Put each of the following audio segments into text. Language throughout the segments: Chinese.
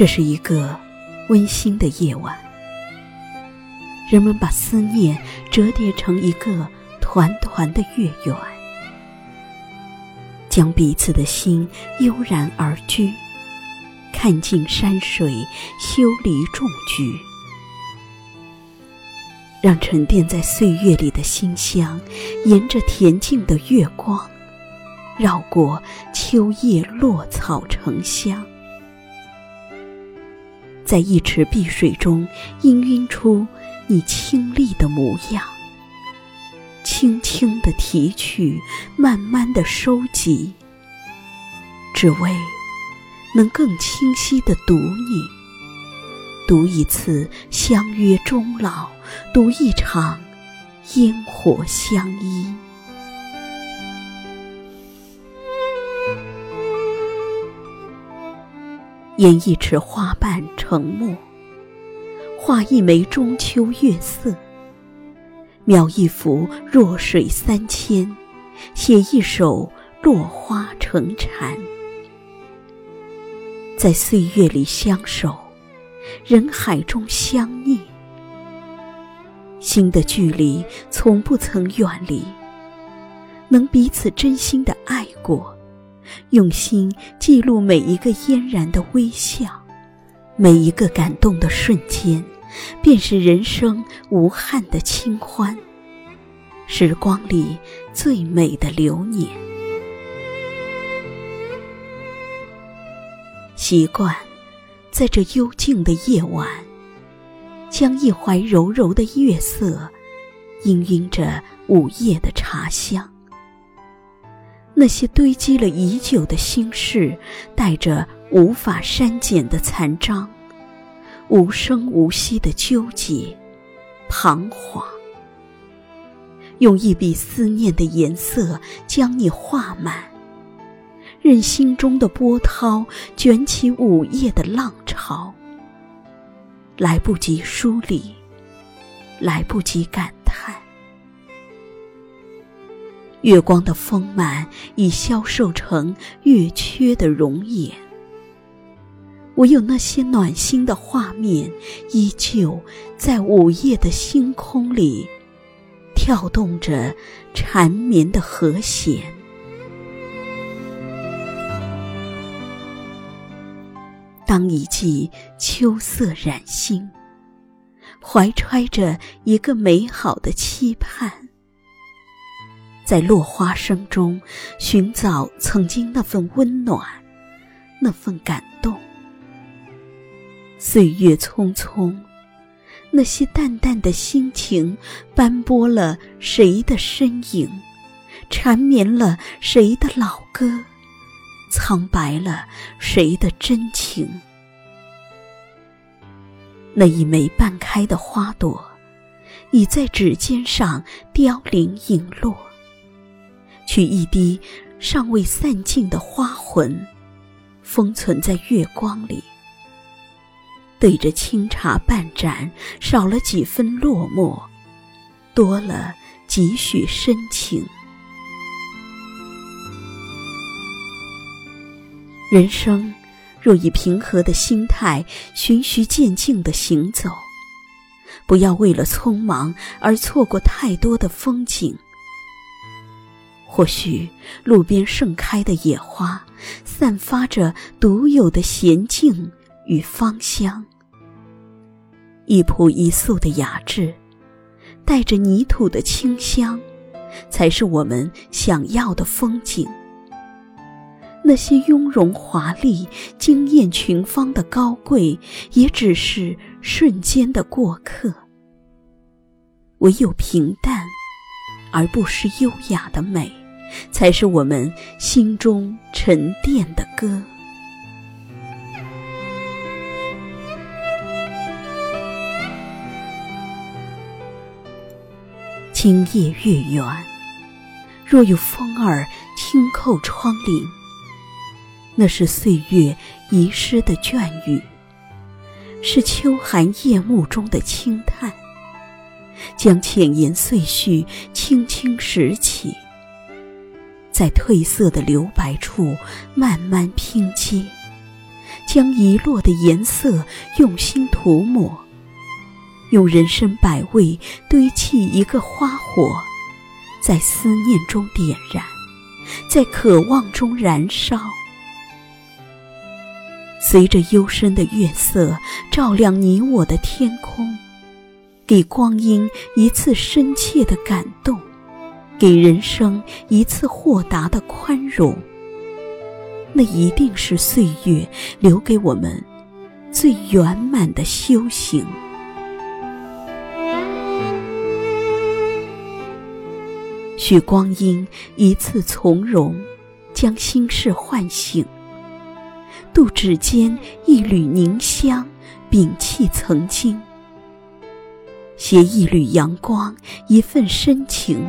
这是一个温馨的夜晚，人们把思念折叠成一个团团的月圆，将彼此的心悠然而居，看尽山水，修篱种菊，让沉淀在岁月里的馨香，沿着恬静的月光，绕过秋叶落草成香。在一池碧水中氤氲出你清丽的模样，轻轻的提取，慢慢的收集，只为能更清晰的读你，读一次相约终老，读一场烟火相依。演一池花瓣成墨，画一枚中秋月色；描一幅弱水三千，写一首落花成禅。在岁月里相守，人海中相念，心的距离从不曾远离，能彼此真心的爱过。用心记录每一个嫣然的微笑，每一个感动的瞬间，便是人生无憾的清欢。时光里最美的流年，习惯在这幽静的夜晚，将一怀柔柔的月色，氤氲着午夜的茶香。那些堆积了已久的心事，带着无法删减的残章，无声无息的纠结、彷徨。用一笔思念的颜色将你画满，任心中的波涛卷起午夜的浪潮。来不及梳理，来不及感叹。月光的丰满已消瘦成月缺的容颜，唯有那些暖心的画面，依旧在午夜的星空里跳动着缠绵的和弦。当一季秋色染心，怀揣着一个美好的期盼。在落花声中，寻找曾经那份温暖，那份感动。岁月匆匆，那些淡淡的心情，斑驳了谁的身影，缠绵了谁的老歌，苍白了谁的真情。那一枚半开的花朵，已在指尖上凋零影落。取一滴尚未散尽的花魂，封存在月光里。对着清茶半盏，少了几分落寞，多了几许深情。人生若以平和的心态，循序渐进的行走，不要为了匆忙而错过太多的风景。或许路边盛开的野花，散发着独有的娴静与芳香；一朴一素的雅致，带着泥土的清香，才是我们想要的风景。那些雍容华丽、惊艳群芳的高贵，也只是瞬间的过客。唯有平淡，而不失优雅的美。才是我们心中沉淀的歌。今夜月圆，若有风儿轻叩窗棂，那是岁月遗失的眷语，是秋寒夜幕中的轻叹，将浅言碎絮轻轻拾起。在褪色的留白处慢慢拼接，将遗落的颜色用心涂抹，用人生百味堆砌一个花火，在思念中点燃，在渴望中燃烧。随着幽深的月色照亮你我的天空，给光阴一次深切的感动，给人生一次豁达的宽容。那一定是岁月留给我们最圆满的修行。许光阴一次从容，将心事唤醒；渡指间一缕凝香，摒弃曾经；携一缕阳光，一份深情。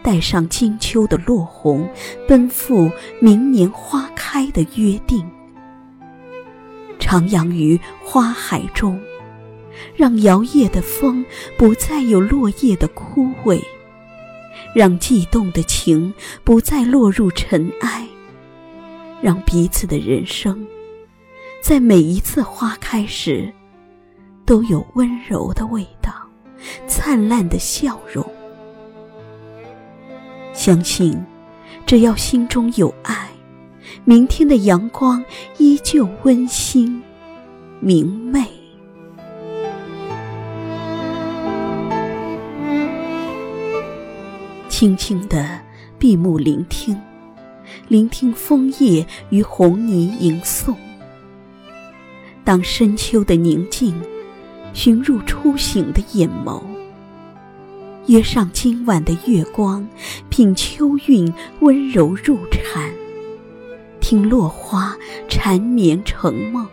带上金秋的落红，奔赴明年花开的约定。徜徉于花海中，让摇曳的风不再有落叶的枯萎，让悸动的情不再落入尘埃，让彼此的人生，在每一次花开时，都有温柔的味道，灿烂的笑容。相信，只要心中有爱，明天的阳光依旧温馨明媚。轻轻的闭目聆听，聆听枫叶与红泥吟诵。当深秋的宁静寻入初醒的眼眸。约上今晚的月光，品秋韵温柔入禅，听落花缠绵成梦，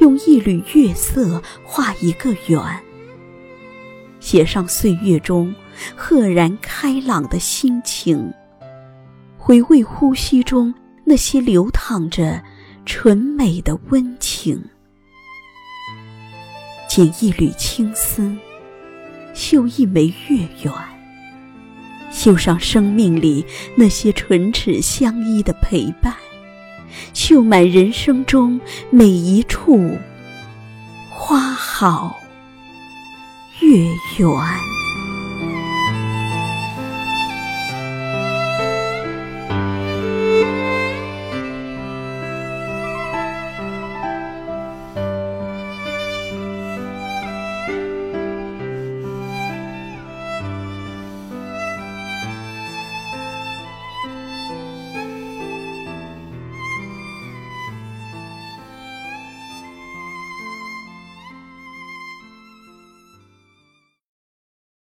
用一缕月色画一个圆，写上岁月中赫然开朗的心情，回味呼吸中那些流淌着纯美的温情，剪一缕青丝。绣一枚月圆，绣上生命里那些唇齿相依的陪伴，绣满人生中每一处花好月圆。